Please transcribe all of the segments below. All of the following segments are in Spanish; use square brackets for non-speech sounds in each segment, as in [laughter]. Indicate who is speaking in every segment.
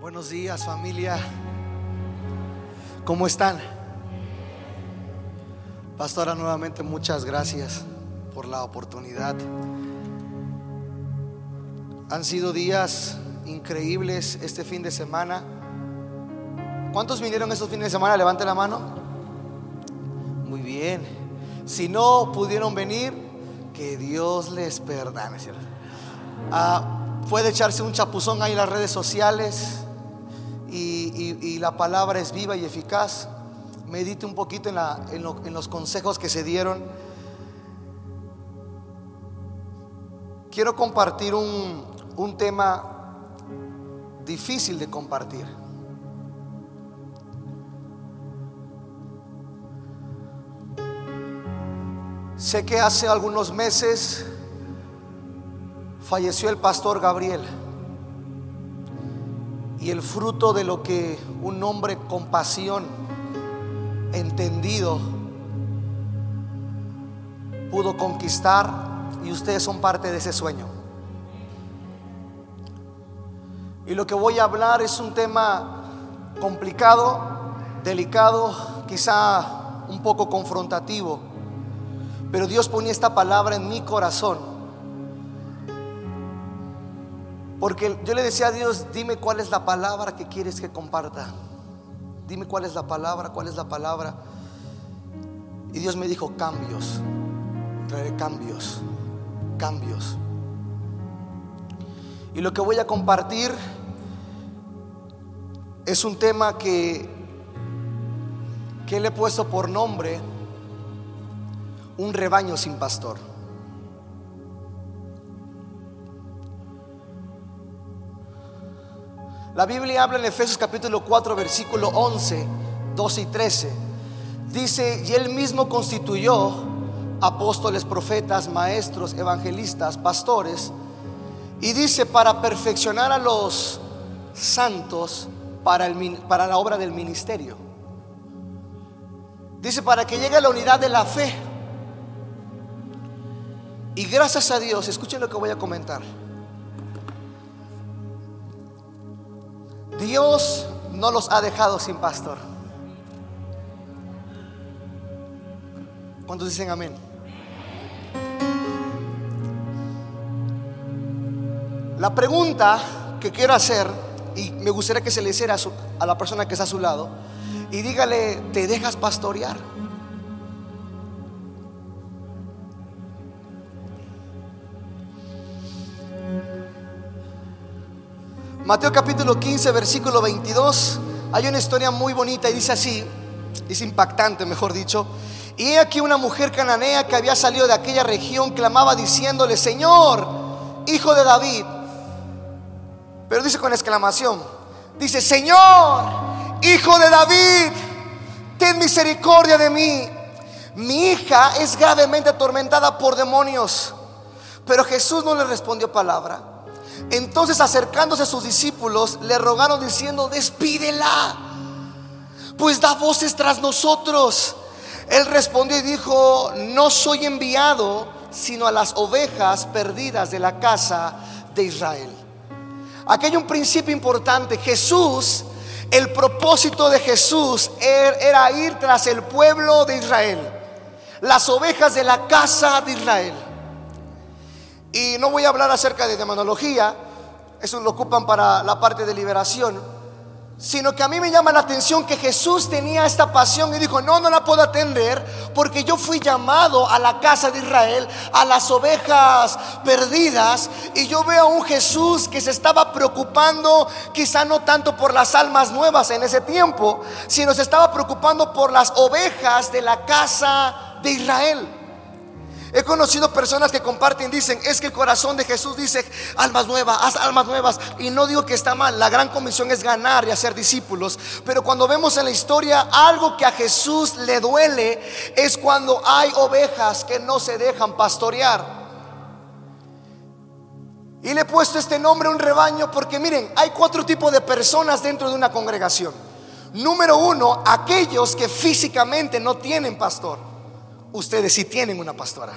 Speaker 1: Buenos días familia. ¿Cómo están? Pastora, nuevamente muchas gracias por la oportunidad. Han sido días increíbles este fin de semana. ¿Cuántos vinieron estos fines de semana? Levante la mano. Muy bien. Si no pudieron venir, que Dios les perdone. Ah, puede echarse un chapuzón ahí en las redes sociales y, la palabra es viva y eficaz. Medite un poquito en, los consejos que se dieron. Quiero compartir un, un tema difícil de compartir. Sé que hace algunos meses falleció el pastor Gabriel y el fruto de lo que un hombre con pasión, entendido, pudo conquistar y ustedes son parte de ese sueño. Y lo que voy a hablar es un tema complicado, delicado, quizá un poco confrontativo, pero Dios ponía esta palabra en mi corazón porque yo le decía a Dios, dime cuál es la palabra que quieres que comparta. Dime cuál es la palabra, cuál es la palabra. Y Dios me dijo, cambios. Traeré cambios, cambios. Y lo que voy a compartir es un tema que, que le he puesto por nombre un rebaño sin pastor. La Biblia habla en Efesios capítulo 4, versículo 11, 12 y 13. Dice, y él mismo constituyó apóstoles, profetas, maestros, evangelistas, pastores. Y dice, para perfeccionar a los santos para, el, para la obra del ministerio. Dice, para que llegue a la unidad de la fe. Y gracias a Dios, escuchen lo que voy a comentar. Dios no los ha dejado sin pastor. ¿Cuántos dicen amén? La pregunta que quiero hacer, y me gustaría que se le hiciera a, a la persona que está a su lado, y dígale, ¿te dejas pastorear? Mateo capítulo 15, versículo 22. Hay una historia muy bonita y dice así, es impactante, mejor dicho. Y he aquí una mujer cananea que había salido de aquella región clamaba diciéndole, Señor, hijo de David. Pero dice con exclamación, dice, Señor, hijo de David, ten misericordia de mí. Mi hija es gravemente atormentada por demonios. Pero Jesús no le respondió palabra. Entonces acercándose a sus discípulos, le rogaron diciendo, despídela, pues da voces tras nosotros. Él respondió y dijo, no soy enviado sino a las ovejas perdidas de la casa de Israel. Aquí hay un principio importante. Jesús, el propósito de Jesús er, era ir tras el pueblo de Israel, las ovejas de la casa de Israel. Y no voy a hablar acerca de demonología, eso lo ocupan para la parte de liberación, sino que a mí me llama la atención que Jesús tenía esta pasión y dijo, no, no la puedo atender porque yo fui llamado a la casa de Israel, a las ovejas perdidas, y yo veo a un Jesús que se estaba preocupando quizá no tanto por las almas nuevas en ese tiempo, sino se estaba preocupando por las ovejas de la casa de Israel. He conocido personas que comparten, dicen, es que el corazón de Jesús dice, almas nuevas, haz almas nuevas. Y no digo que está mal, la gran comisión es ganar y hacer discípulos. Pero cuando vemos en la historia algo que a Jesús le duele, es cuando hay ovejas que no se dejan pastorear. Y le he puesto este nombre a un rebaño porque miren, hay cuatro tipos de personas dentro de una congregación. Número uno, aquellos que físicamente no tienen pastor ustedes sí tienen una pastora.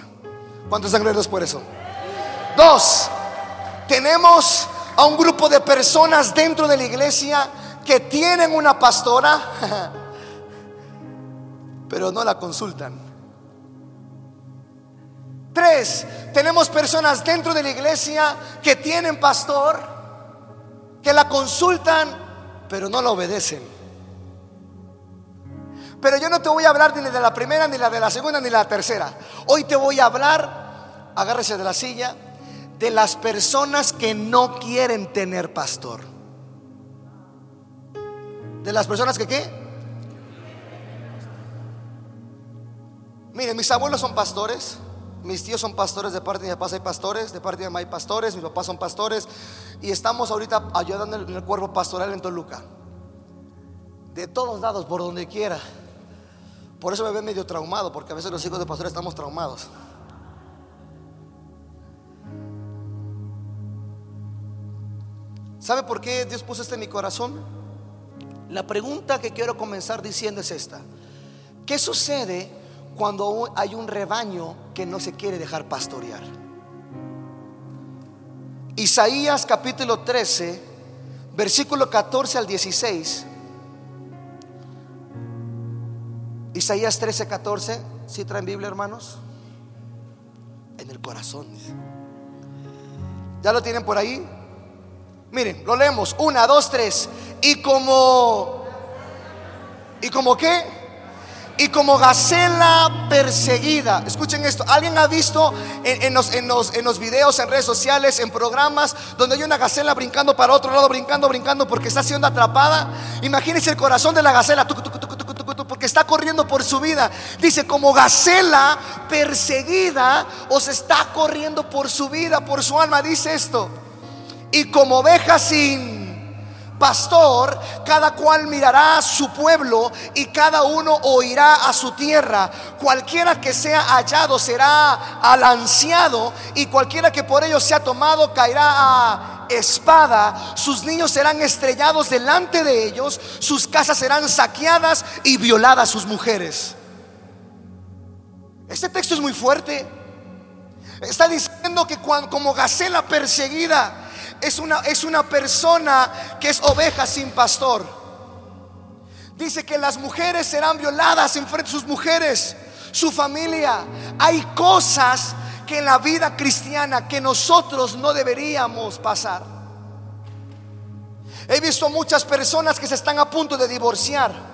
Speaker 1: ¿Cuántos están por eso? Dos, tenemos a un grupo de personas dentro de la iglesia que tienen una pastora, [laughs] pero no la consultan. Tres, tenemos personas dentro de la iglesia que tienen pastor, que la consultan, pero no la obedecen. Pero yo no te voy a hablar ni de la primera, ni la de la segunda, ni la tercera. Hoy te voy a hablar, agárrese de la silla, de las personas que no quieren tener pastor. De las personas que qué? Miren, mis abuelos son pastores. Mis tíos son pastores, de parte de mi papá hay pastores, de parte de mi mamá hay pastores, mis papás son pastores y estamos ahorita ayudando en el cuerpo pastoral en Toluca. De todos lados, por donde quiera. Por eso me ven medio traumado, porque a veces los hijos de pastores estamos traumados. ¿Sabe por qué Dios puso esto en mi corazón? La pregunta que quiero comenzar diciendo es esta. ¿Qué sucede cuando hay un rebaño que no se quiere dejar pastorear. Isaías capítulo 13, versículo 14 al 16. Isaías 13, 14. Si traen Biblia, hermanos? En el corazón. ¿Ya lo tienen por ahí? Miren, lo leemos. Una, dos, tres. Y como... ¿Y como qué? y como gacela perseguida. Escuchen esto, ¿alguien ha visto en, los, en, los, en, los, videos, en redes sociales, en programas, donde hay una gacela brincando para otro lado, brincando, brincando porque está siendo atrapada? Imagínense el corazón de la gacela, porque está corriendo por su vida. Dice, como gacela perseguida, os está corriendo por su vida, por su alma. Dice esto, y como oveja sin pastor, cada cual mirará su pueblo y cada uno oirá a su tierra. Cualquiera que sea hallado será alanciado y cualquiera que por ello sea tomado caerá a espada. Sus niños serán estrellados delante de ellos, sus casas serán saqueadas y violadas sus mujeres. Este texto es muy fuerte. Está diciendo que cuando, como gacela perseguida, es una, es una persona que es oveja sin pastor. Dice que las mujeres serán violadas en frente de sus mujeres, su familia. Hay cosas que en la vida cristiana que nosotros no deberíamos pasar. He visto muchas personas que se están a punto de divorciar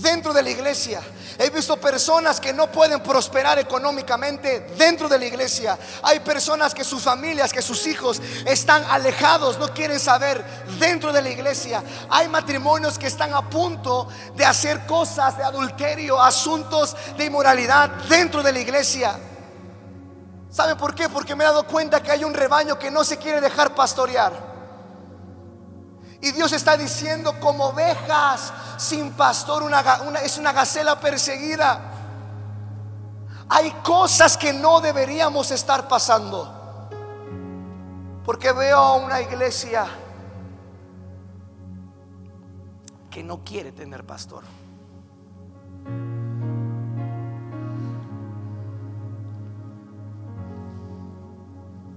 Speaker 1: dentro de la iglesia He visto personas que no pueden prosperar económicamente dentro de la iglesia. Hay personas que sus familias, que sus hijos están alejados, no quieren saber dentro de la iglesia. Hay matrimonios que están a punto de hacer cosas de adulterio, asuntos de inmoralidad dentro de la iglesia. ¿Saben por qué? Porque me he dado cuenta que hay un rebaño que no se quiere dejar pastorear. Y Dios está diciendo como ovejas sin pastor, una, es una gacela perseguida. Hay cosas que no deberíamos estar pasando. Porque veo una iglesia que no quiere tener pastor.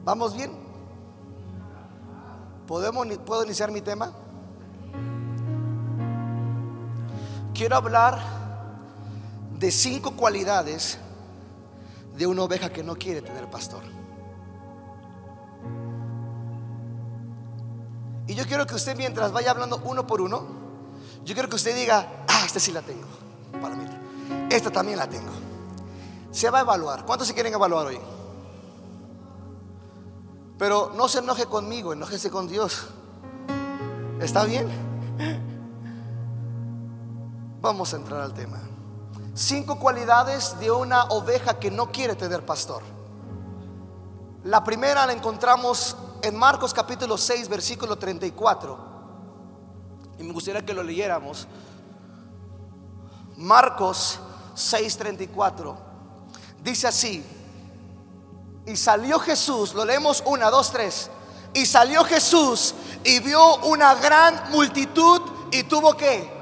Speaker 1: ¿Vamos bien? ¿Podemos, ¿Puedo iniciar mi tema? Quiero hablar de cinco cualidades de una oveja que no quiere tener pastor. Y yo quiero que usted mientras vaya hablando uno por uno, yo quiero que usted diga, ah, esta sí la tengo, palomita. Esta también la tengo. Se va a evaluar. ¿Cuántos se quieren evaluar hoy? Pero no se enoje conmigo, enojese con Dios. ¿Está bien? Vamos a entrar al tema. Cinco cualidades de una oveja que no quiere tener pastor. La primera la encontramos en Marcos capítulo 6, versículo 34. Y me gustaría que lo leyéramos. Marcos 6, 34. Dice así. Y salió Jesús, lo leemos una, dos, tres. Y salió Jesús y vio una gran multitud y tuvo que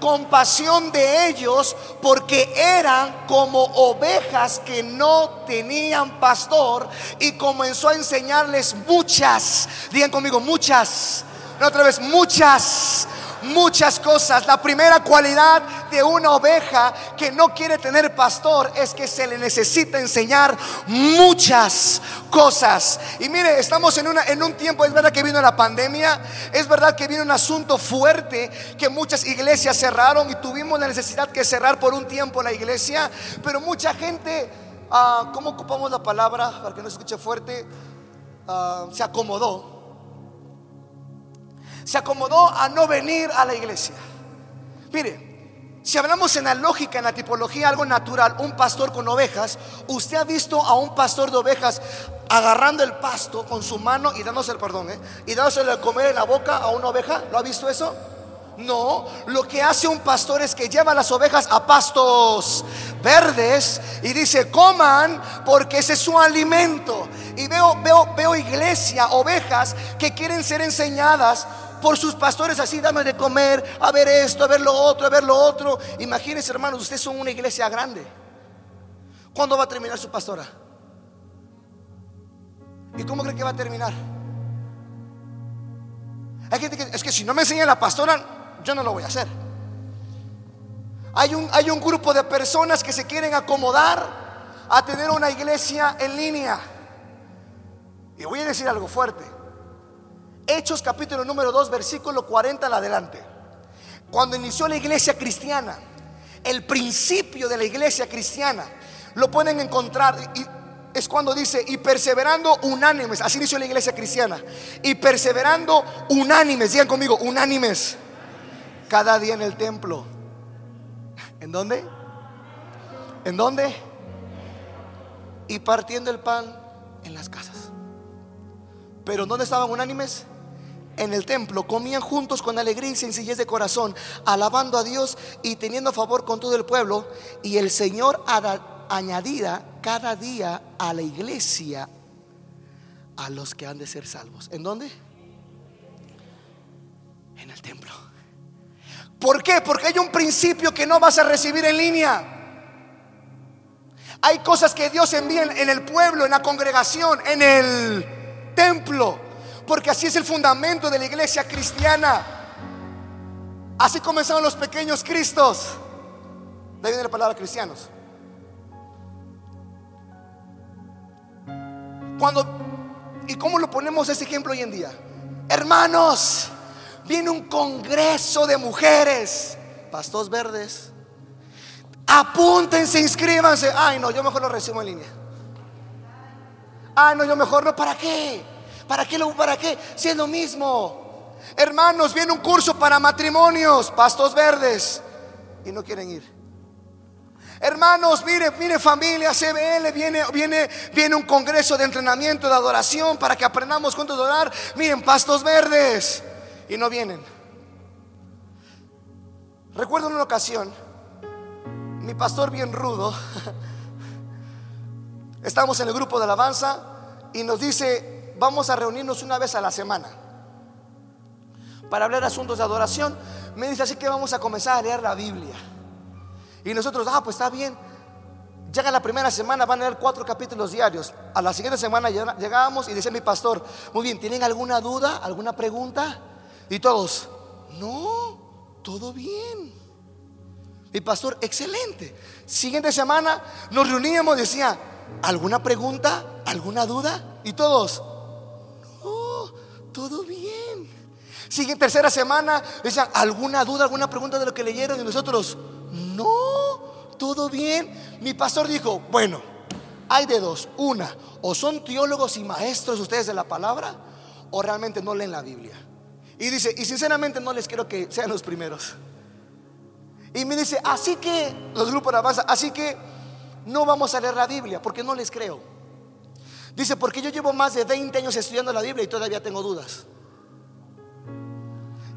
Speaker 1: compasión de ellos porque eran como ovejas que no tenían pastor y comenzó a enseñarles muchas, digan conmigo, muchas, otra vez, muchas muchas cosas. La primera cualidad de una oveja que no quiere tener pastor es que se le necesita enseñar muchas cosas. Y mire, estamos en, una, en un tiempo, es verdad que vino la pandemia, es verdad que vino un asunto fuerte, que muchas iglesias cerraron y tuvimos la necesidad que cerrar por un tiempo la iglesia, pero mucha gente, uh, ¿cómo ocupamos la palabra para que no escuche fuerte? Ah, se acomodó se acomodó a no venir a la iglesia. Mire, si hablamos en la lógica, en la tipología, algo natural, un pastor con ovejas, usted ha visto a un pastor de ovejas agarrando el pasto con su mano y dándose el perdón, ¿eh? y dándose de comer en la boca a una oveja. ¿Lo ha visto eso? No, lo que hace un pastor es que lleva las ovejas a pastos verdes y dice, coman porque ese es su alimento. Y veo, veo, veo iglesia, ovejas que quieren ser enseñadas por sus pastores así, dame de comer, a ver esto, a ver lo otro, a ver lo otro. Imagínense, hermanos, ustedes son una iglesia grande. ¿Cuándo va a terminar su pastora? ¿Y cómo cree que va a terminar? Hay gente que es que si no me enseña la pastora, yo no lo voy a hacer. Hay un, hay un grupo de personas que se quieren acomodar a tener una iglesia en línea. Y voy a decir algo fuerte. Hechos capítulo número 2, versículo 40 al adelante. Cuando inició la iglesia cristiana, el principio de la iglesia cristiana, lo pueden encontrar, es cuando dice, y perseverando unánimes, así inició la iglesia cristiana, y perseverando unánimes, digan conmigo, unánimes, cada día en el templo. ¿En dónde? ¿En dónde? Y partiendo el pan en las casas. Pero ¿dónde estaban unánimes? En el templo, comían juntos con alegría y sencillez de corazón, alabando a Dios y teniendo favor con todo el pueblo. Y el Señor añadida cada día a la iglesia a los que han de ser salvos. ¿En dónde? En el templo. ¿Por qué? Porque hay un principio que no vas a recibir en línea. Hay cosas que Dios envía en el pueblo, en la congregación, en el templo porque así es el fundamento de la iglesia cristiana. Así comenzaron los pequeños cristos. De ahí viene la palabra cristianos. Cuando, ¿y cómo lo ponemos ese ejemplo hoy en día? Hermanos, viene un congreso de mujeres, pastos verdes. Apúntense, inscríbanse. Ay, no, yo mejor lo recibo en línea. Ay, no, yo mejor no, ¿para qué? ¿Para qué? Lo, ¿Para qué? Si es lo mismo. Hermanos, viene un curso para matrimonios, pastos verdes, y no quieren ir. Hermanos, mire, mire familia, CBL, viene, viene, viene un congreso de entrenamiento, de adoración, para que aprendamos juntos a orar. Miren, pastos verdes, y no vienen. Recuerdo en una ocasión, mi pastor bien rudo, [laughs] estamos en el grupo de alabanza y nos dice, vamos a reunirnos una vez a la semana para hablar asuntos de adoración. Me dice así que vamos a comenzar a leer la Biblia. Y nosotros, ah, pues está bien. Llega la primera semana, van a leer cuatro capítulos diarios. A la siguiente semana llegábamos y decía mi pastor, muy bien, ¿tienen alguna duda, alguna pregunta? Y todos, no, todo bien. Mi pastor, excelente. Siguiente semana nos reuníamos, decía, ¿alguna pregunta? ¿Alguna duda? Y todos, todo bien. Sigue tercera semana, decían, ¿alguna duda, alguna pregunta de lo que leyeron? Y nosotros, no, todo bien. Mi pastor dijo, bueno, hay de dos. Una, o son teólogos y maestros ustedes de la palabra, o realmente no leen la Biblia. Y dice, y sinceramente no les quiero que sean los primeros. Y me dice, así que, los grupos de avanza, así que no vamos a leer la Biblia, porque no les creo. Dice, porque yo llevo más de 20 años estudiando la Biblia y todavía tengo dudas.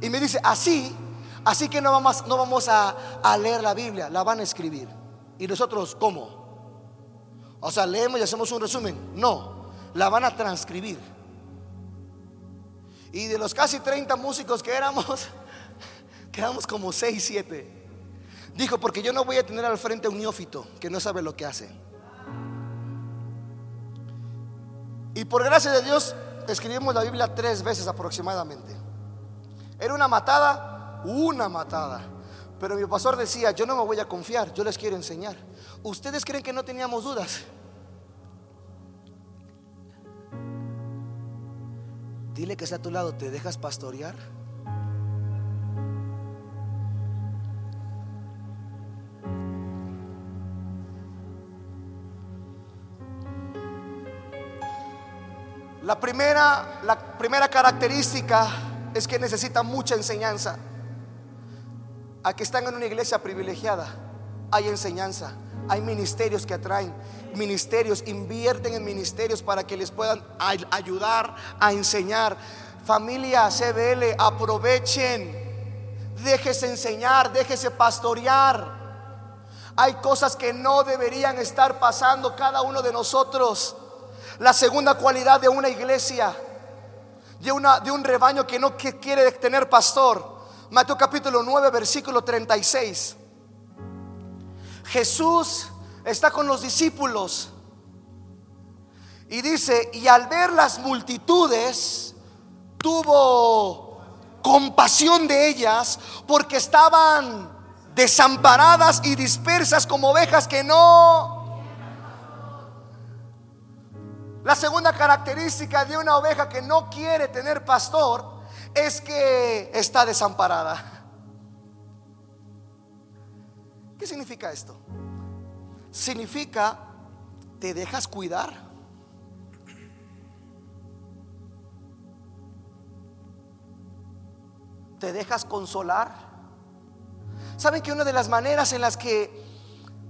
Speaker 1: Y me dice, así, así que no vamos, no vamos a, leer la Biblia, la van a escribir. ¿Y nosotros cómo? O sea, leemos y hacemos un resumen. No, la van a transcribir. Y de los casi 30 músicos que éramos, [laughs] Quedamos como seis, siete. Dijo, porque yo no voy a tener al frente a un neófito que no sabe lo que hace. Y por gracia de Dios escribimos la Biblia tres veces aproximadamente. Era una matada, una matada. Pero mi pastor decía, yo no me voy a confiar, yo les quiero enseñar. ¿Ustedes creen que no teníamos dudas? Dile que está a tu lado, ¿te dejas pastorear? La primera, la primera característica es que necesita mucha enseñanza. Aquí están en una iglesia privilegiada, hay enseñanza, hay ministerios que atraen, ministerios, invierten en ministerios para que les puedan ayudar a enseñar. Familia CBL, aprovechen, déjese enseñar, déjese pastorear. Hay cosas que no deberían estar pasando cada uno de nosotros. La segunda cualidad de una iglesia, de, una, de un rebaño que no quiere tener pastor. Mateo capítulo 9, versículo 36. Jesús está con los discípulos y dice, y al ver las multitudes, tuvo compasión de ellas porque estaban desamparadas y dispersas como ovejas que no La segunda característica de una oveja que no quiere tener pastor es que está desamparada. ¿Qué significa esto? Significa, te dejas cuidar. Te dejas consolar. ¿Saben que una de las maneras en las que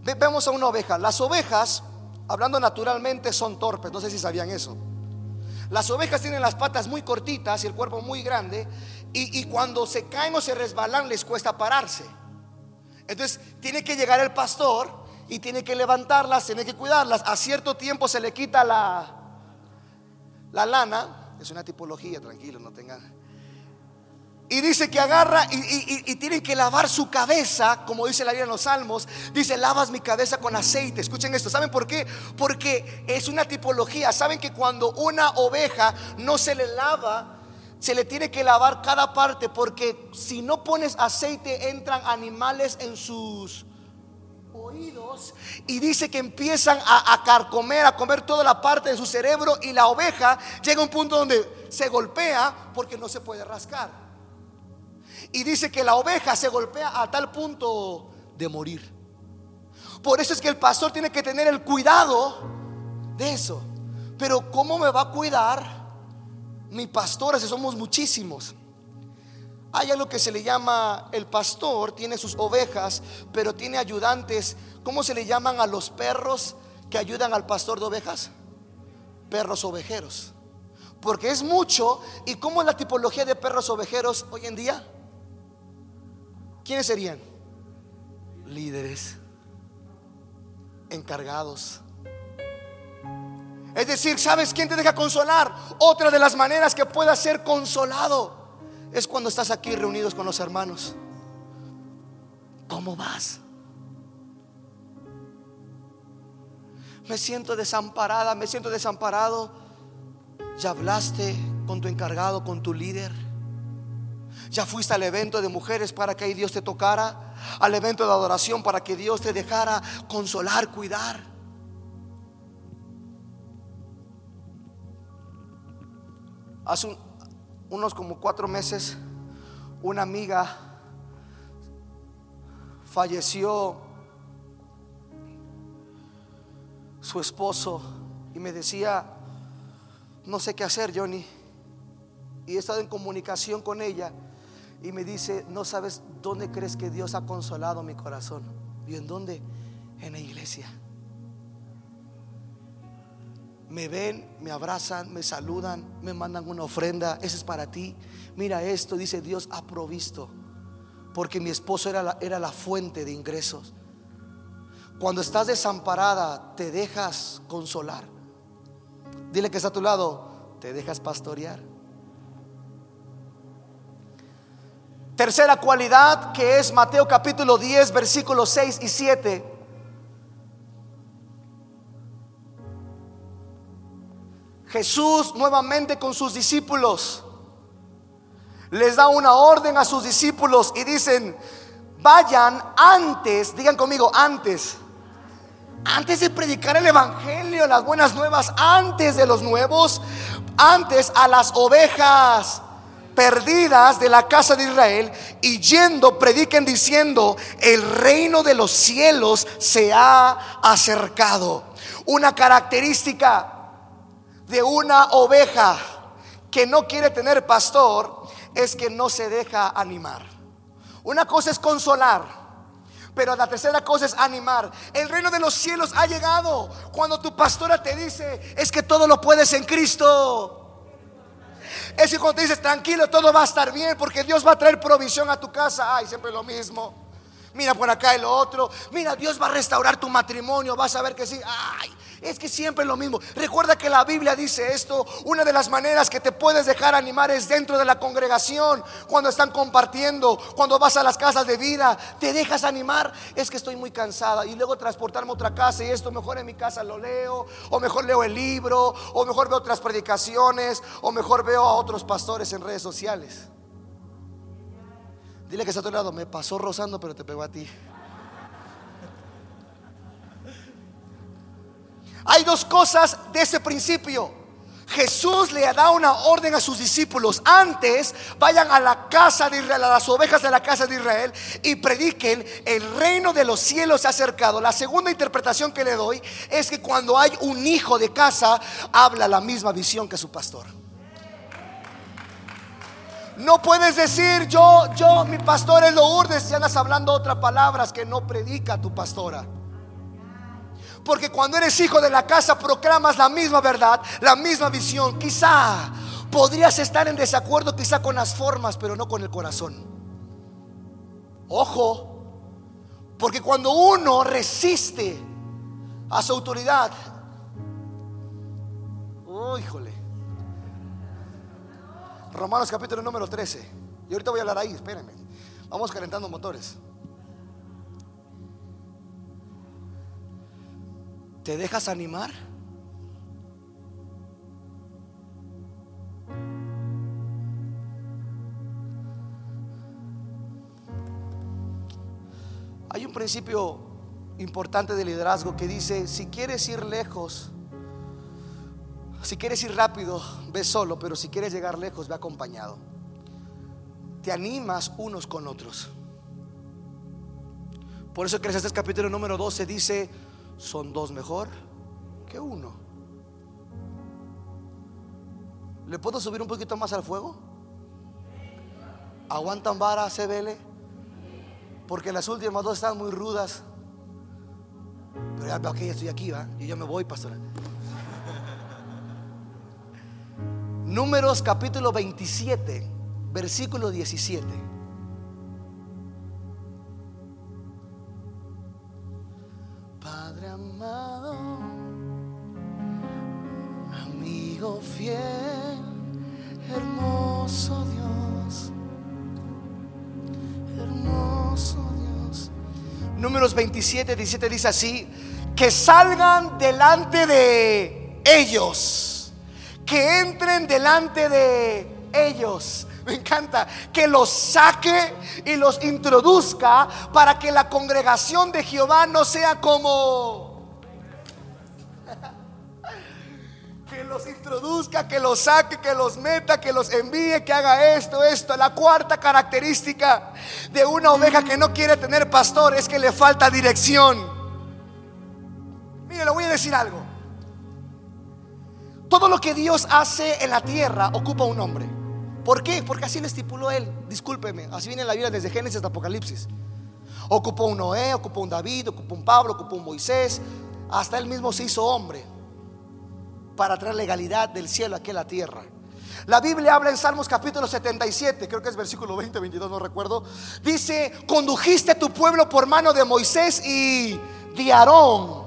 Speaker 1: vemos a una oveja, las ovejas hablando naturalmente, son torpes. No sé si sabían eso. Las ovejas tienen las patas muy cortitas y el cuerpo muy grande. Y, cuando se caen o se resbalan, les cuesta pararse. Entonces, tiene que llegar el pastor y tiene que levantarlas, tiene que cuidarlas. A cierto tiempo se le quita la, la lana. Es una tipología, tranquilo, no tengan. Y dice que agarra y, tienen que lavar su cabeza, como dice la Biblia en los Salmos. Dice, lavas mi cabeza con aceite. Escuchen esto. ¿Saben por qué? Porque es una tipología. Saben que cuando una oveja no se le lava, se le tiene que lavar cada parte. Porque si no pones aceite, entran animales en sus oídos. Y dice que empiezan a carcomer, a comer toda la parte de su cerebro. Y la oveja llega a un punto donde se golpea porque no se puede rascar. Y dice que la oveja se golpea a tal punto de morir. Por eso es que el pastor tiene que tener el cuidado de eso. Pero ¿cómo me va a cuidar mi pastor si somos muchísimos? Hay algo que se le llama el pastor, tiene sus ovejas, pero tiene ayudantes. ¿Cómo se le llaman a los perros que ayudan al pastor de ovejas? Perros ovejeros. Porque es mucho. ¿Y cómo es la tipología de perros ovejeros hoy en día? ¿Quiénes serían? Líderes, encargados. Es decir, ¿sabes quién te deja consolar? Otra de las maneras que puedas ser consolado es cuando estás aquí reunidos con los hermanos. ¿Cómo vas? Me siento desamparada, me siento desamparado. Ya hablaste con tu encargado, con tu líder. Ya fuiste al evento de mujeres para que ahí Dios te tocara, al evento de adoración para que Dios te dejara consolar, cuidar. Hace unos como cuatro meses, una amiga falleció su esposo y me decía, no sé qué hacer, Johnny. Y he estado en comunicación con ella y me dice, no sabes dónde crees que Dios ha consolado mi corazón. ¿Y en dónde? En la iglesia. Me ven, me abrazan, me saludan, me mandan una ofrenda. Ese es para ti. Mira esto, dice Dios ha provisto. Porque mi esposo era la, era la fuente de ingresos. Cuando estás desamparada, te dejas consolar. Dile que está a tu lado, te dejas pastorear. Tercera cualidad que es Mateo capítulo 10, versículos 6 y 7. Jesús nuevamente con sus discípulos les da una orden a sus discípulos y dicen, vayan antes, digan conmigo, antes, antes de predicar el Evangelio, las buenas nuevas, antes de los nuevos, antes a las ovejas perdidas de la casa de Israel y yendo prediquen diciendo, el reino de los cielos se ha acercado. Una característica de una oveja que no quiere tener pastor es que no se deja animar. Una cosa es consolar, pero la tercera cosa es animar. El reino de los cielos ha llegado cuando tu pastora te dice, es que todo lo puedes en Cristo. Es que cuando te dices, tranquilo, todo va a estar bien porque Dios va a traer provisión a tu casa. Ay, siempre lo mismo. Mira por acá y lo otro. Mira, Dios va a restaurar tu matrimonio. Vas a ver que sí. Ay, es que siempre es lo mismo. Recuerda que la Biblia dice esto. Una de las maneras que te puedes dejar animar es dentro de la congregación. Cuando están compartiendo, cuando vas a las casas de vida, te dejas animar. Es que estoy muy cansada y luego transportarme a otra casa y esto mejor en mi casa lo leo. O mejor leo el libro. O mejor veo otras predicaciones. O mejor veo a otros pastores en redes sociales. Dile que está a tu lado. Me pasó rozando, pero te pegó a ti. Hay dos cosas de ese principio. Jesús le da una orden a sus discípulos. Antes vayan a la casa de Israel, a las ovejas de la casa de Israel y prediquen, el reino de los cielos se ha acercado. La segunda interpretación que le doy es que cuando hay un hijo de casa, habla la misma visión que su pastor. No puedes decir, yo, yo, mi pastor es lo urdes, y andas hablando otras palabras que no predica tu pastora. Porque cuando eres hijo de la casa proclamas la misma verdad, la misma visión. Quizá podrías estar en desacuerdo quizá con las formas, pero no con el corazón. Ojo, porque cuando uno resiste a su autoridad, oh, híjole. Romanos capítulo número 13. Y ahorita voy a hablar ahí, espérenme. Vamos calentando motores. ¿Te dejas animar? Hay un principio importante de liderazgo que dice, si quieres ir lejos, si quieres ir rápido, ve solo, pero si quieres llegar lejos, ve acompañado. Te animas unos con otros. Por eso este capítulo número 12 dice, son dos mejor que uno. ¿Le puedo subir un poquito más al fuego? ¿Aguantan vara, CBL? Porque las últimas dos están muy rudas. Pero ya ya estoy aquí, ¿va? Yo me voy, pastor. [laughs] Números capítulo 27, versículo 17. 17, 17 dice así, que salgan delante de ellos, que entren delante de ellos. Me encanta que los saque y los introduzca para que la congregación de Jehová no sea como los introduzca, que los saque, que los meta, que los envíe, que haga esto, esto. La cuarta característica de una oveja que no quiere tener pastor es que le falta dirección. Mire, le voy a decir algo. Todo lo que Dios hace en la tierra ocupa un nombre. ¿Por qué? Porque así lo estipuló Él. Discúlpeme, así viene la vida desde Génesis hasta Apocalipsis. Ocupó un Noé, ocupó un David, ocupó un Pablo, ocupó un Moisés. Hasta Él mismo se hizo hombre para traer legalidad del cielo aquí a la tierra. La Biblia habla en Salmos capítulo 77, creo que es versículo 20, 22, no recuerdo. Dice, condujiste a tu pueblo por mano de Moisés y de Aarón.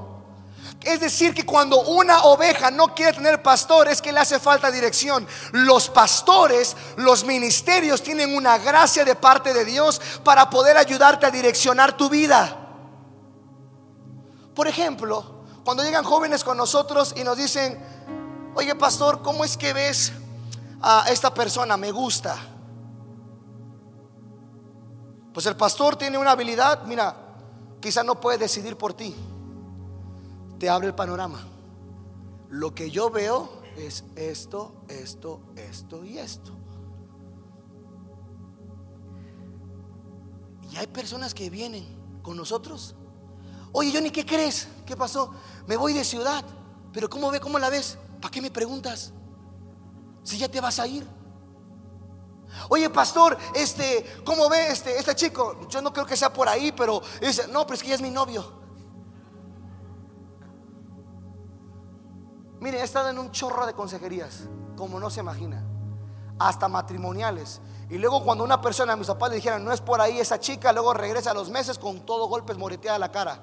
Speaker 1: Es decir, que cuando una oveja no quiere tener pastor es que le hace falta dirección. Los pastores, los ministerios tienen una gracia de parte de Dios para poder ayudarte a direccionar tu vida. Por ejemplo, cuando llegan jóvenes con nosotros y nos dicen, oye pastor, ¿cómo es que ves a esta persona? Me gusta. Pues el pastor tiene una habilidad, mira, quizá no puede decidir por ti te abre el panorama. Lo que yo veo es esto, esto, esto y esto. Y hay personas que vienen con nosotros. Oye, Johnny, ¿qué crees? ¿Qué pasó? Me voy de ciudad. Pero ¿cómo ve? ¿Cómo la ves? ¿Para qué me preguntas? Si ya te vas a ir. Oye, pastor, este, ¿cómo ve este, este chico? Yo no creo que sea por ahí, pero dice, no, pero es que ya es mi novio. Mire, he estado en un chorro de consejerías, como no se imagina, hasta matrimoniales. Y luego cuando una persona, a mis papás le dijeron, no es por ahí esa chica, luego regresa a los meses con todo golpes moreteada la cara.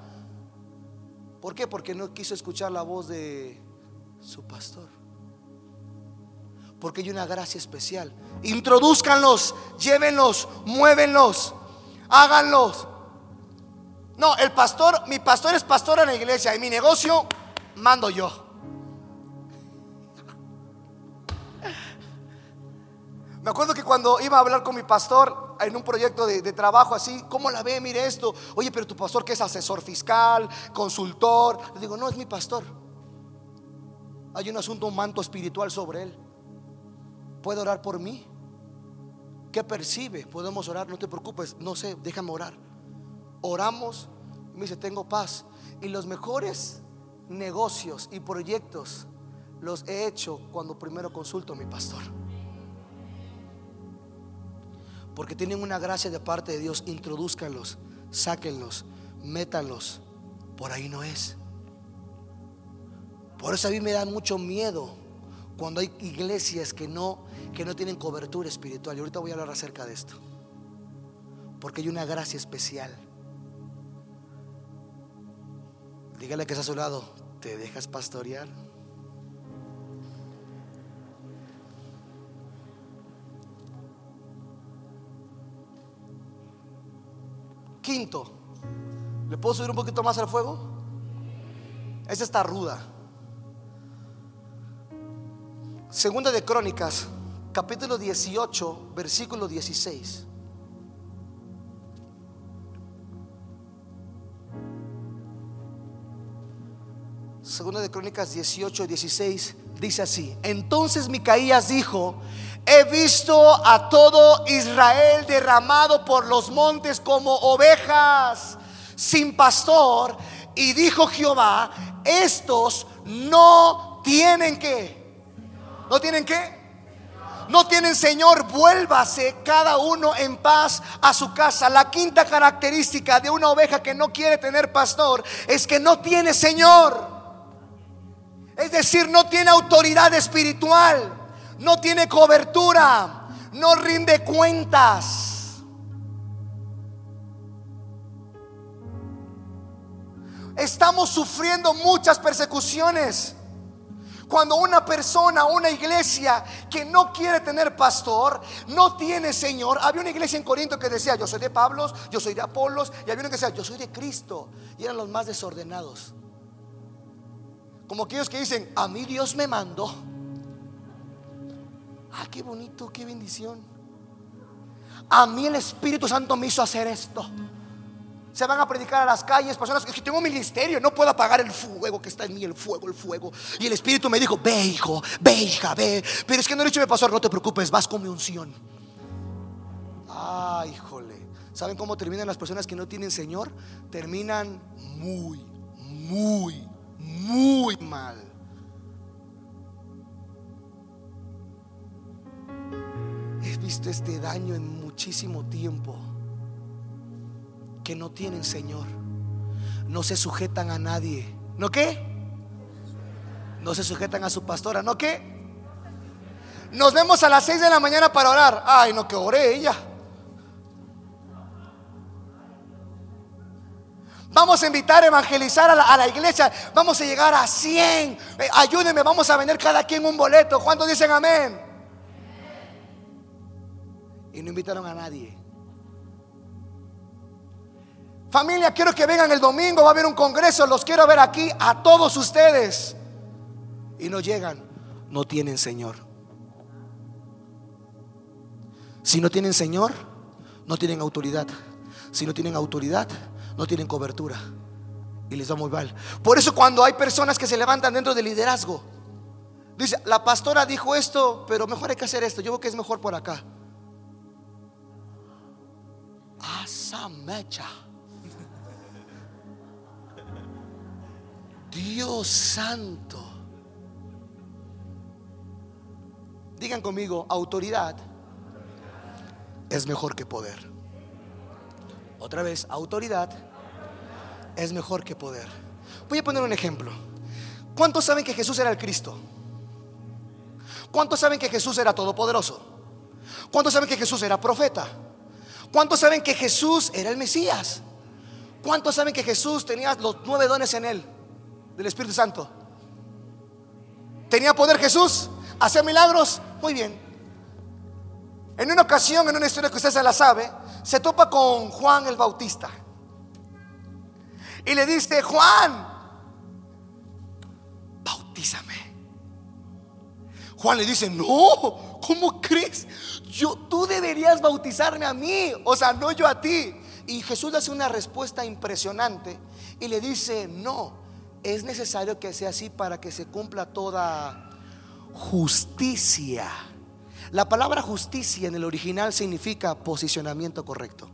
Speaker 1: ¿Por qué? Porque no quiso escuchar la voz de su pastor. Porque hay una gracia especial. Introduzcanlos, llévenlos, muévenlos, háganlos. No, el pastor, mi pastor es pastor en la iglesia y mi negocio mando yo. Me acuerdo que cuando iba a hablar con mi pastor en un proyecto de, trabajo así, ¿cómo la ve? Mire esto. Oye, pero tu pastor que es asesor fiscal, consultor. Le digo, no, es mi pastor. Hay un asunto, un manto espiritual sobre él. ¿Puede orar por mí? ¿Qué percibe? Podemos orar, no te preocupes, no sé, déjame orar. Oramos, me dice, tengo paz. Y los mejores negocios y proyectos los he hecho cuando primero consulto a mi pastor porque tienen una gracia de parte de Dios, introduzcanlos, sáquenlos, métanlos. Por ahí no es. Por eso a mí me da mucho miedo cuando hay iglesias que no, que no tienen cobertura espiritual. Y ahorita voy a hablar acerca de esto. Porque hay una gracia especial. Dígale que está a su lado, ¿te dejas pastorear? Quinto, ¿le puedo subir un poquito más al fuego? Esta está ruda. Segunda de Crónicas, capítulo 18, versículo 16. Segunda de Crónicas 18, 16 dice así. Entonces Micaías dijo, He visto a todo Israel derramado por los montes como ovejas sin pastor. Y dijo Jehová, estos no tienen que. ¿No tienen que? No tienen Señor, vuélvase cada uno en paz a su casa. La quinta característica de una oveja que no quiere tener pastor es que no tiene Señor. Es decir, no tiene autoridad espiritual no tiene cobertura, no rinde cuentas. Estamos sufriendo muchas persecuciones. Cuando una persona, una iglesia que no quiere tener pastor, no tiene Señor. Había una iglesia en Corinto que decía, yo soy de Pablos, yo soy de Apolos, y había una que decía, yo soy de Cristo. Y eran los más desordenados. Como aquellos que dicen, a mí Dios me mandó. Ah, qué bonito, qué bendición. A mí el Espíritu Santo me hizo hacer esto. Se van a predicar a las calles, personas que tengo ministerio, no puedo apagar el fuego que está en mí, el fuego, el fuego. Y el Espíritu me dijo, ve hijo, ve hija, ve. Pero es que no le he dicho mi pastor, no te preocupes, vas con mi unción. Ay, híjole. ¿Saben cómo terminan las personas que no tienen Señor? Terminan muy, muy, muy mal. He visto este daño en muchísimo tiempo. Que no tienen Señor. No se sujetan a nadie. ¿No qué? No se sujetan a su pastora. ¿No qué? Nos vemos a las 6 de la mañana para orar. Ay, no, que oré ella. Vamos a invitar a evangelizar a la, iglesia. Vamos a llegar a 100. Eh, ayúdenme, vamos a vender cada quien un boleto. ¿Cuántos dicen amén? Y no invitaron a nadie. Familia, quiero que vengan el domingo. Va a haber un congreso. Los quiero ver aquí a todos ustedes. Y no llegan. No tienen Señor. Si no tienen Señor, no tienen autoridad. Si no tienen autoridad, no tienen cobertura. Y les va muy mal. Por eso cuando hay personas que se levantan dentro del liderazgo, dice, la pastora dijo esto, pero mejor hay que hacer esto. Yo creo que es mejor por acá. Asa Dios santo. Digan conmigo, autoridad es mejor que poder. Otra vez, autoridad es mejor que poder. Voy a poner un ejemplo. ¿Cuántos saben que Jesús era el Cristo? ¿Cuántos saben que Jesús era todopoderoso? ¿Cuántos saben que Jesús era profeta? ¿Cuántos saben que Jesús era el Mesías? ¿Cuántos saben que Jesús tenía los nueve dones en él del Espíritu Santo? ¿Tenía poder Jesús? ¿Hacía milagros? Muy bien. En una ocasión, en una historia que usted se la sabe, se topa con Juan el Bautista. Y le dice, Juan, bautízame. Juan le dice, no, ¿cómo crees? Yo, tú deberías bautizarme a mí, o sea, no yo a ti. Y Jesús le hace una respuesta impresionante y le dice, no, es necesario que sea así para que se cumpla toda justicia. La palabra justicia en el original significa posicionamiento correcto.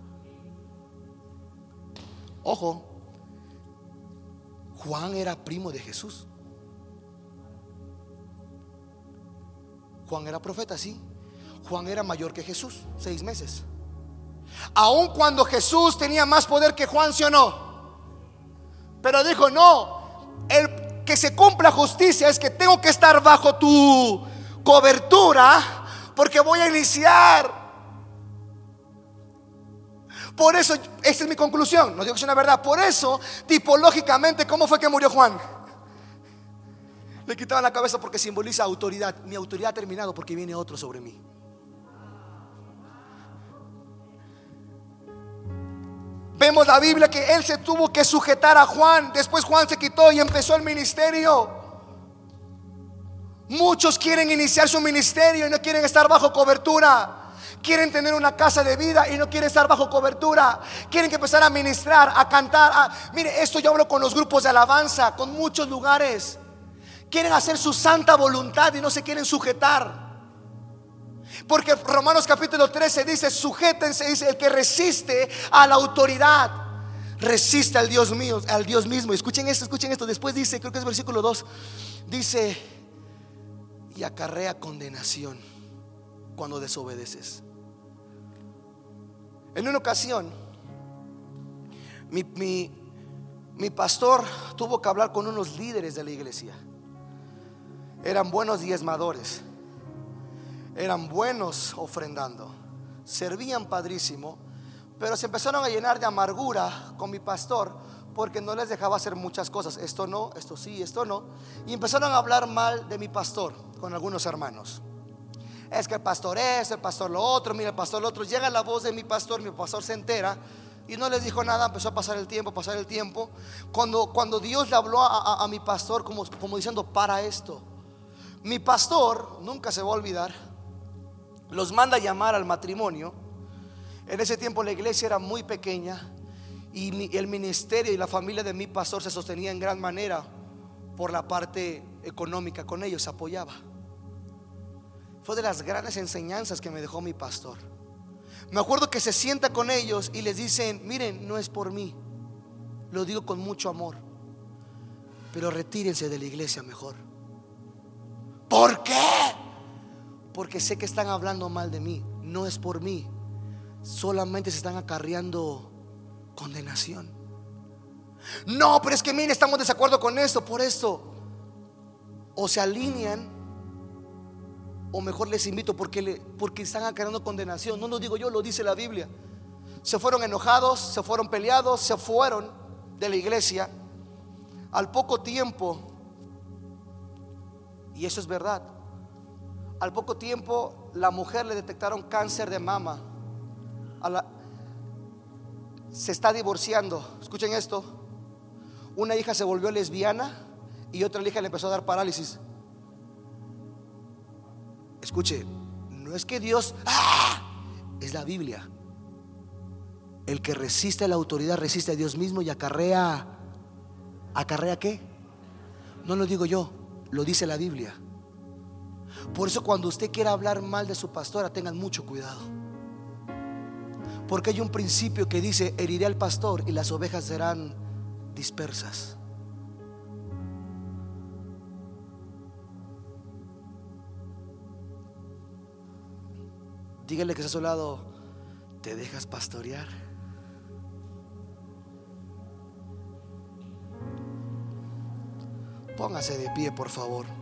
Speaker 1: Ojo, Juan era primo de Jesús. Juan era profeta, sí. Juan era mayor que Jesús, seis meses. Aun cuando Jesús tenía más poder que Juan, ¿sí o no? Pero dijo, no, el que se cumpla justicia es que tengo que estar bajo tu cobertura porque voy a iniciar. Por eso, esa es mi conclusión, no digo que es una verdad, por eso, tipológicamente, ¿cómo fue que murió Juan? Le quitaban la cabeza porque simboliza autoridad. Mi autoridad ha terminado porque viene otro sobre mí. Vemos la Biblia que él se tuvo que sujetar a Juan. Después Juan se quitó y empezó el ministerio. Muchos quieren iniciar su ministerio y no quieren estar bajo cobertura. Quieren tener una casa de vida y no quieren estar bajo cobertura. Quieren empezar a ministrar, a cantar. mire, esto yo hablo con los grupos de alabanza, con muchos lugares. Quieren hacer su santa voluntad y no se quieren sujetar. Porque Romanos capítulo 13 dice, sujétense, dice, el que resiste a la autoridad, resiste al Dios mío, al Dios mismo. Escuchen esto, escuchen esto. Después dice, creo que es versículo 2, dice, y acarrea condenación cuando desobedeces. En una ocasión, mi, mi, pastor tuvo que hablar con unos líderes de la iglesia. Eran buenos diezmadores, eran buenos ofrendando, servían padrísimo, pero se empezaron a llenar de amargura con mi pastor porque no les dejaba hacer muchas cosas. Esto no, esto sí, esto no. Y empezaron a hablar mal de mi pastor con algunos hermanos. Es que el pastor es, el pastor lo otro, mira el pastor lo otro. Llega la voz de mi pastor, mi pastor se entera y no les dijo nada, empezó a pasar el tiempo, pasar el tiempo. Cuando, cuando Dios le habló a, mi pastor como, como diciendo, para esto. Mi pastor, nunca se va a olvidar, los manda a llamar al matrimonio. En ese tiempo la iglesia era muy pequeña y el ministerio y la familia de mi pastor se sostenía en gran manera por la parte económica. Con ellos apoyaba. Fue de las grandes enseñanzas que me dejó mi pastor. Me acuerdo que se sienta con ellos y les dicen, miren, no es por mí. Lo digo con mucho amor. Pero retírense de la iglesia mejor. ¿Por qué? Porque sé que están hablando mal de mí. No es por mí. Solamente se están acarreando condenación. No, pero es que mire, estamos de desacuerdo con esto, por esto. O se alinean, o mejor les invito porque, porque están acarreando condenación. No lo digo yo, lo dice la Biblia. Se fueron enojados, se fueron peleados, se fueron. de la iglesia, al poco tiempo, y eso es verdad, al poco tiempo la mujer le detectaron cáncer de mama. se está divorciando. Escuchen esto. Una hija se volvió lesbiana y otra hija le empezó a dar parálisis. Escuche, no es que Dios, ¡ah! es la Biblia. El que resiste a la autoridad resiste a Dios mismo y acarrea, ¿acarrea qué? No lo digo yo, lo dice la Biblia. Por eso cuando usted quiera hablar mal de su pastora, tengan mucho cuidado. Porque hay un principio que dice, heriré al pastor y las ovejas serán dispersas. Dígale que está a su lado, ¿te dejas pastorear? Póngase de pie, por favor.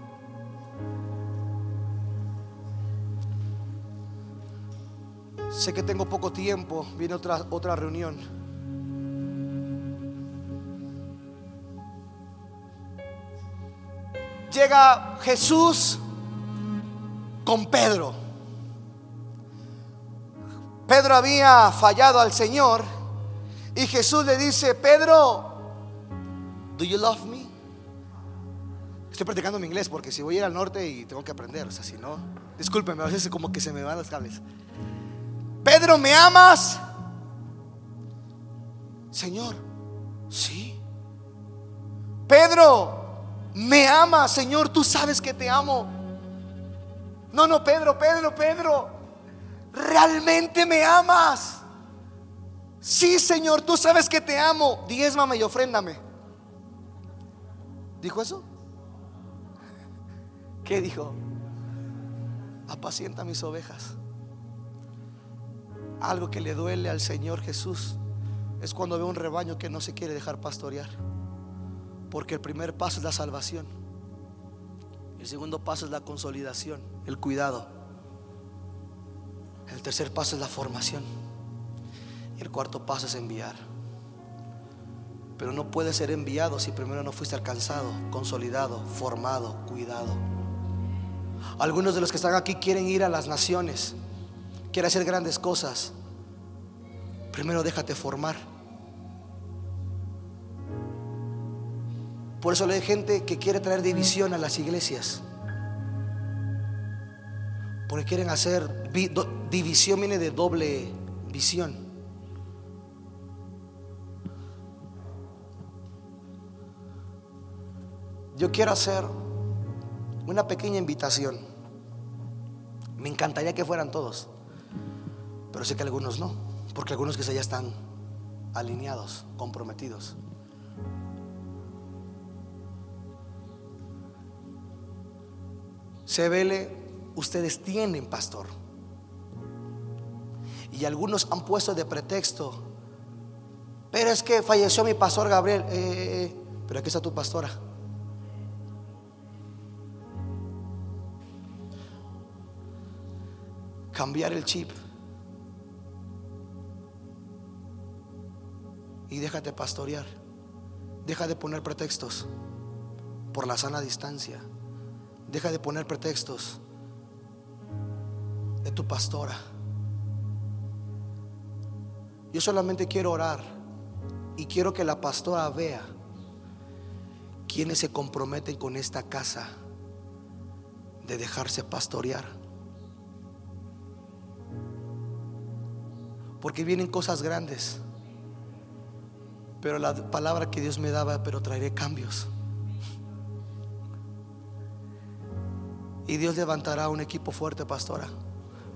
Speaker 1: Sé que tengo poco tiempo, viene otra, otra reunión. Llega Jesús con Pedro. Pedro había fallado al Señor y Jesús le dice, Pedro, ¿do you love me? Estoy practicando mi inglés porque si voy a ir al norte y tengo que aprender, o sea, si no, discúlpeme, a veces como que se me van los cables. Pedro, ¿me amas? Señor, sí. Pedro, ¿me amas? Señor, tú sabes que te amo. No, no, Pedro, Pedro, Pedro. ¿Realmente me amas? Sí, Señor, tú sabes que te amo. Diezmame y ofréndame. ¿Dijo eso? ¿Qué dijo? Apacienta mis ovejas. Algo que le duele al Señor Jesús es cuando ve un rebaño que no se quiere dejar pastorear. Porque el primer paso es la salvación. El segundo paso es la consolidación, el cuidado. El tercer paso es la formación. Y el cuarto paso es enviar. Pero no puede ser enviado si primero no fuiste alcanzado, consolidado, formado, cuidado. Algunos de los que están aquí quieren ir a las naciones, quieren hacer grandes cosas. Primero déjate formar. Por eso hay gente que quiere traer división a las iglesias. Porque quieren hacer división, viene de doble visión. Yo quiero hacer una pequeña invitación. Me encantaría que fueran todos, pero sé que algunos no, porque algunos que ya están alineados, comprometidos. Vele ustedes tienen pastor. Y algunos han puesto de pretexto, pero es que falleció mi pastor Gabriel, eh, eh, eh, pero aquí está tu pastora. Cambiar el chip. Y déjate pastorear. Deja de poner pretextos por la sana distancia. Deja de poner pretextos de tu pastora. Yo solamente quiero orar y quiero que la pastora vea quienes se comprometen con esta casa de dejarse pastorear. Porque vienen cosas grandes. Pero la palabra que Dios me daba, pero traeré cambios. Y Dios levantará un equipo fuerte, pastora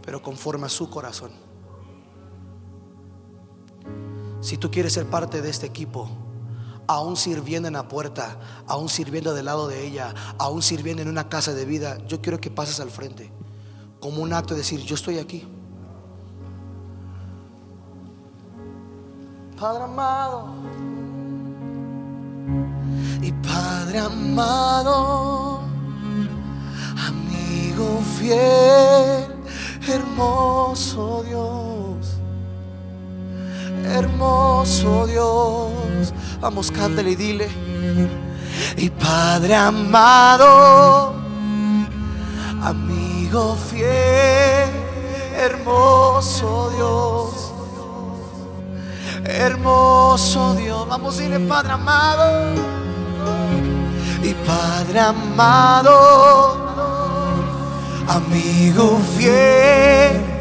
Speaker 1: pero conforme a su corazón. Si tú quieres ser parte de este equipo, aún sirviendo en la puerta, aún sirviendo del lado de ella, aún sirviendo en una casa de vida, yo quiero que pases al frente, como un acto de decir, yo estoy aquí. Padre amado, y Padre amado, amigo fiel hermoso Dios, hermoso Dios. Vamos, cántale y dile. Y Padre amado, amigo fiel, hermoso Dios. Hermoso Dios, vamos a dile Padre amado. Y Padre amado, amigo fiel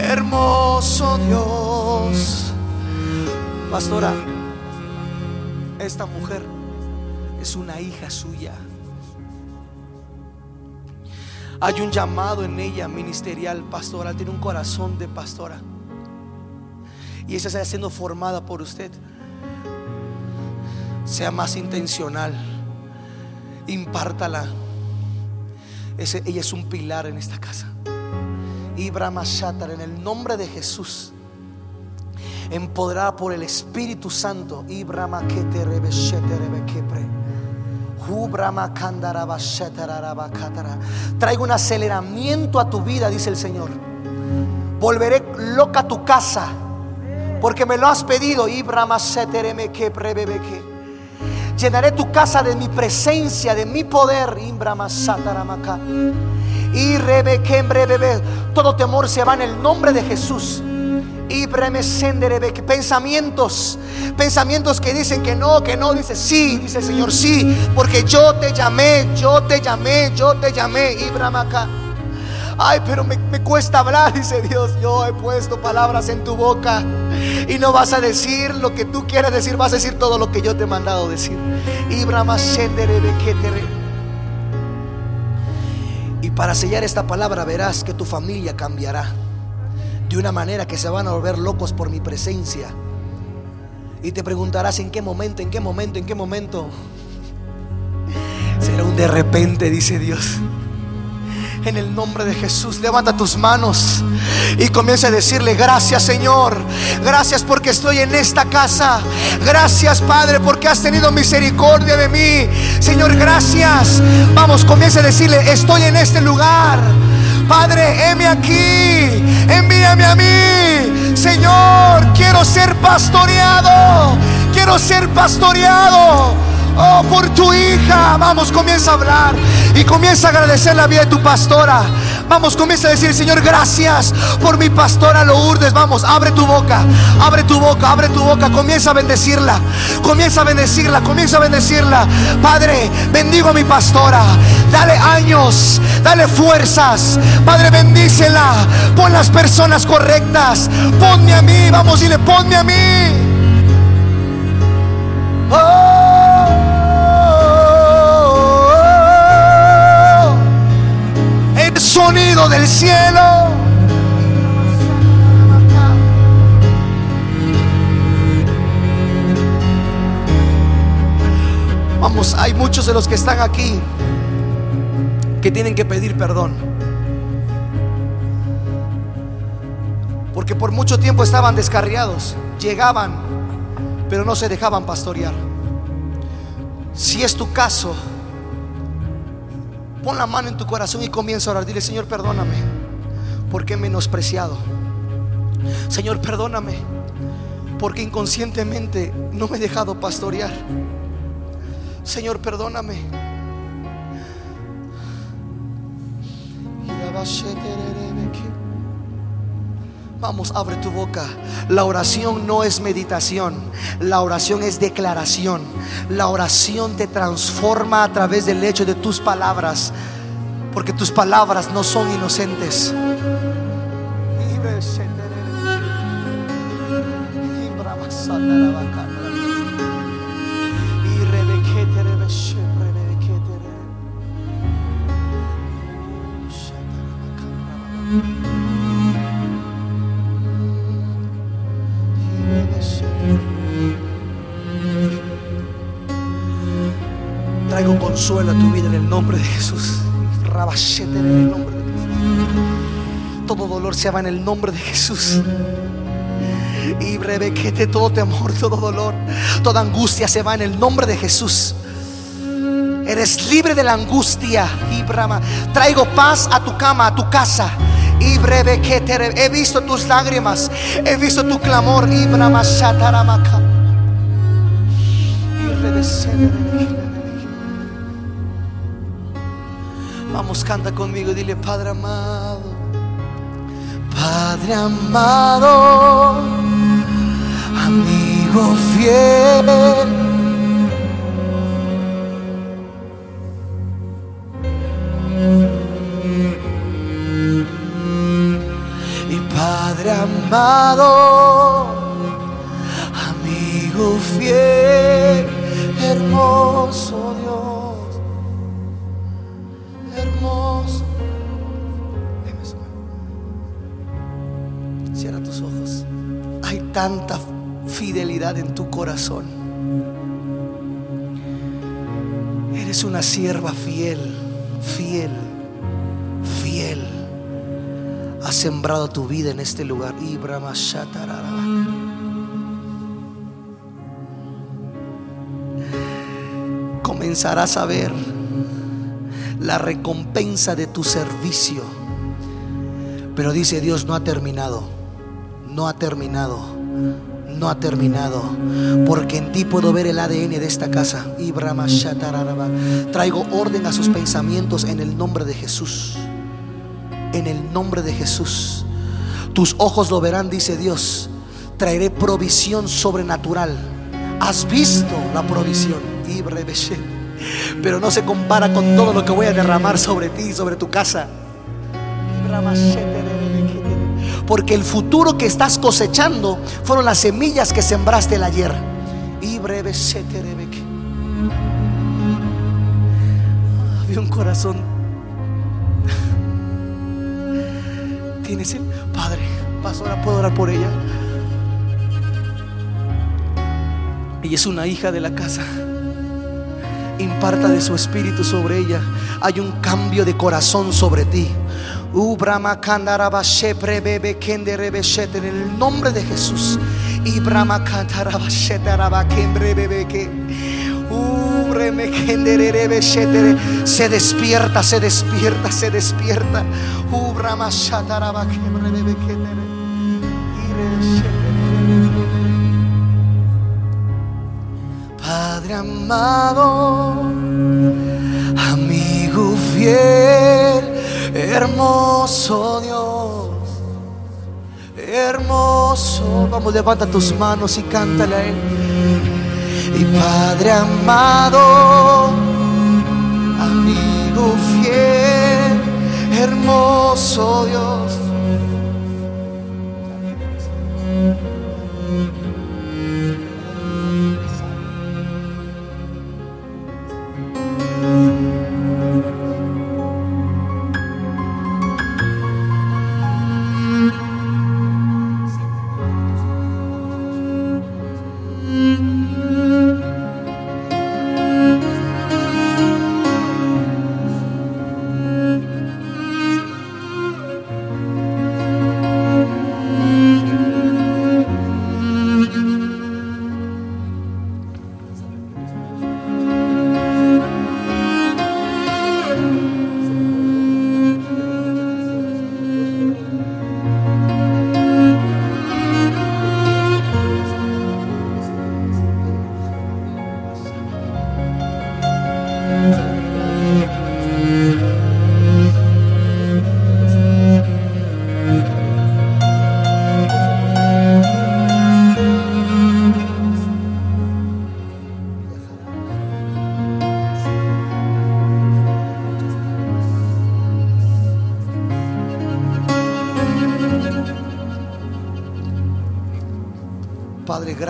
Speaker 1: hermoso Dios. Pastora, esta mujer es una hija suya. Hay un llamado en ella ministerial, pastora. Tiene un corazón de pastora. Y esa está siendo formada por usted. Sea más intencional. Impártala. ella es un pilar en esta casa. Ibrahim Shatar, en el nombre de Jesús, empoderada por el Espíritu Santo, Ibrahim que te Traigo un aceleramiento a tu vida, dice el Señor. Volveré loca tu casa, porque me lo has pedido. Llenaré tu casa de mi presencia, de mi poder. Todo temor se va en el nombre de Jesús. Pensamientos, pensamientos que dicen que no, que no, dice sí, dice el Señor, sí, porque yo te llamé, yo te llamé, yo te llamé, acá. Ay, pero me, cuesta hablar, [laughs] dice Dios. Yo he puesto palabras en tu boca y no vas a decir lo que tú quieres decir, vas a decir todo lo que yo te he mandado decir. Y para sellar esta palabra verás que tu familia cambiará de una manera que se van a volver locos por mi presencia. Y te preguntarás en qué momento, en qué momento, en qué momento. Será un de repente, dice Dios. En el nombre de Jesús, levanta tus manos y comienza a decirle, gracias Señor, gracias porque estoy en esta casa, gracias Padre porque has tenido misericordia de mí. Señor, gracias. Vamos, comienza a decirle, estoy en este lugar. Padre, heme aquí, envíame a mí. Señor, quiero ser pastoreado, quiero ser pastoreado. Oh, por tu hija. Vamos, comienza a hablar y comienza a agradecer la vida de tu pastora. Vamos, comienza a decir, Señor, gracias por mi pastora Lourdes. Vamos, abre tu boca, abre tu boca, abre tu boca. Comienza a bendecirla, comienza a bendecirla, comienza a bendecirla. Padre, bendigo a mi pastora. Dale años, dale fuerzas. Padre, bendícela. Pon las personas correctas. Ponme a mí, vamos, dile, ponme a mí. Oh. Sonido del cielo. Vamos, hay muchos de los que están aquí que tienen que pedir perdón. Porque por mucho tiempo estaban descarriados, llegaban, pero no se dejaban pastorear. Si es tu caso, Pon la mano en tu corazón y comienza a orar. Dile, Señor, perdóname porque he menospreciado. Señor, perdóname porque inconscientemente no me he dejado pastorear. Señor, perdóname. Vamos, abre tu boca. La oración no es meditación. La oración es declaración. La oración te transforma a través del hecho de tus palabras. Porque tus palabras no son inocentes. Traigo consuelo a tu vida en el nombre de Jesús. Rabachete en el nombre de Jesús. Todo dolor se va en el nombre de Jesús. Y brevequete todo temor, todo dolor, toda angustia se va en el nombre de Jesús. Eres libre de la angustia. Y Brahma, traigo paz a tu cama, a tu casa Y breve que te he visto tus lágrimas, he visto tu clamor. Y brama shataramaka. Y Vamos, canta conmigo, dile Padre amado, Padre amado, amigo fiel. Y Padre amado, amigo fiel, hermoso tanta fidelidad en tu corazón. Eres una sierva fiel, fiel, fiel. Has sembrado tu vida en este lugar. Comenzarás a ver la recompensa de tu servicio. Pero dice Dios, no ha terminado. No ha terminado. No ha terminado. Porque en ti puedo ver el ADN de esta casa. Traigo orden a sus pensamientos en el nombre de Jesús. En el nombre de Jesús. Tus ojos lo verán, dice Dios. Traeré provisión sobrenatural. Has visto la provisión. Pero no se compara con todo lo que voy a derramar sobre ti sobre tu casa. Porque el futuro que estás cosechando fueron las semillas que sembraste el ayer. Y Brebeshe terebeke. Había un corazón. Tienes el Padre, pastora, puedo orar por ella. Ella es una hija de la casa. Imparta de su espíritu sobre ella. Hay un cambio de corazón sobre ti. Ubrama kandarabashe prebebe kenderebeshet en el nombre de Jesús. Ibrama kandarabashe tarabakembrebebeke. Ubreme kenderebeshetere. Se despierta, se despierta, se despierta. Ubrama shatarabakembrebebekendere. Ireshetere. Padre amado, amigo fiel, hermoso Dios, hermoso. Vamos, levanta tus manos y cántale a Él. Y Padre amado, amigo fiel, hermoso Dios.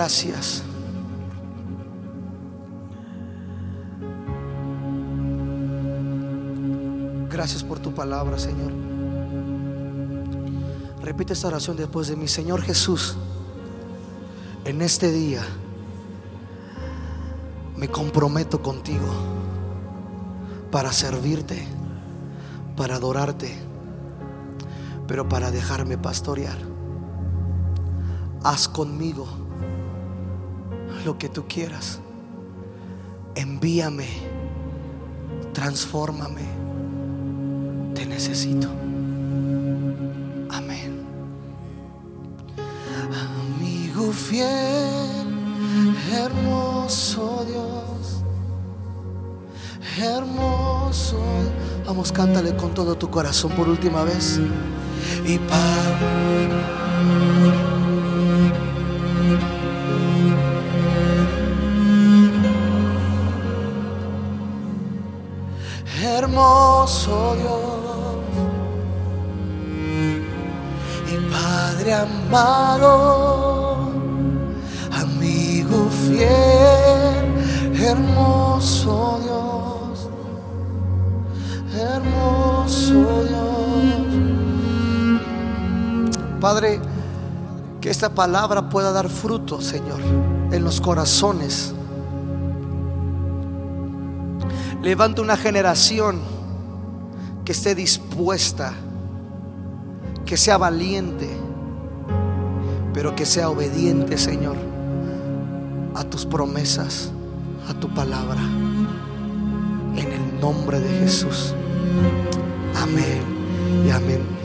Speaker 1: Gracias. Gracias por tu palabra, Señor. Repite esta oración después de mi Señor Jesús. En este día me comprometo contigo para servirte, para adorarte, pero para dejarme pastorear. Haz conmigo lo que tú quieras. Envíame, transfórmame, te necesito. Amén. Amigo fiel, hermoso Dios, hermoso. Vamos, cántale con todo tu corazón por última vez. Y Padre. Hermoso Dios y Padre amado, amigo fiel, hermoso Dios, hermoso Dios. Padre, que esta palabra pueda dar fruto, Señor, en los corazones Levanta una generación que esté dispuesta, que sea valiente, pero que sea obediente, Señor, a tus promesas, a tu palabra. En el nombre de Jesús. Amén y amén.